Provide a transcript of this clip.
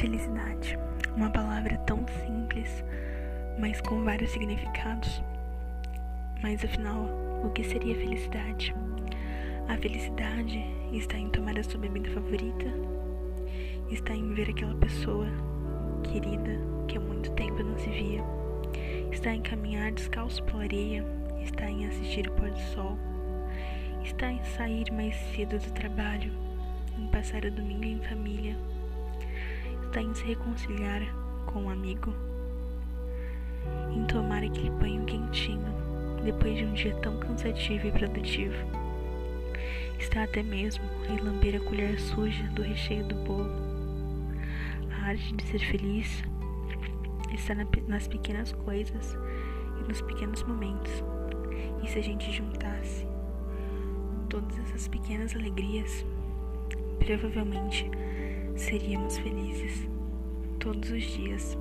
Felicidade. Uma palavra tão simples, mas com vários significados. Mas afinal, o que seria felicidade? A felicidade está em tomar a sua bebida favorita, está em ver aquela pessoa querida que há muito tempo não se via, está em caminhar descalço pela areia, está em assistir o pôr do sol, está em sair mais cedo do trabalho, em passar o domingo em família está em se reconciliar com um amigo, em tomar aquele banho quentinho depois de um dia tão cansativo e produtivo. Está até mesmo em lamber a colher suja do recheio do bolo. A arte de ser feliz está nas pequenas coisas e nos pequenos momentos. E se a gente juntasse todas essas pequenas alegrias, provavelmente seríamos felizes todos os dias.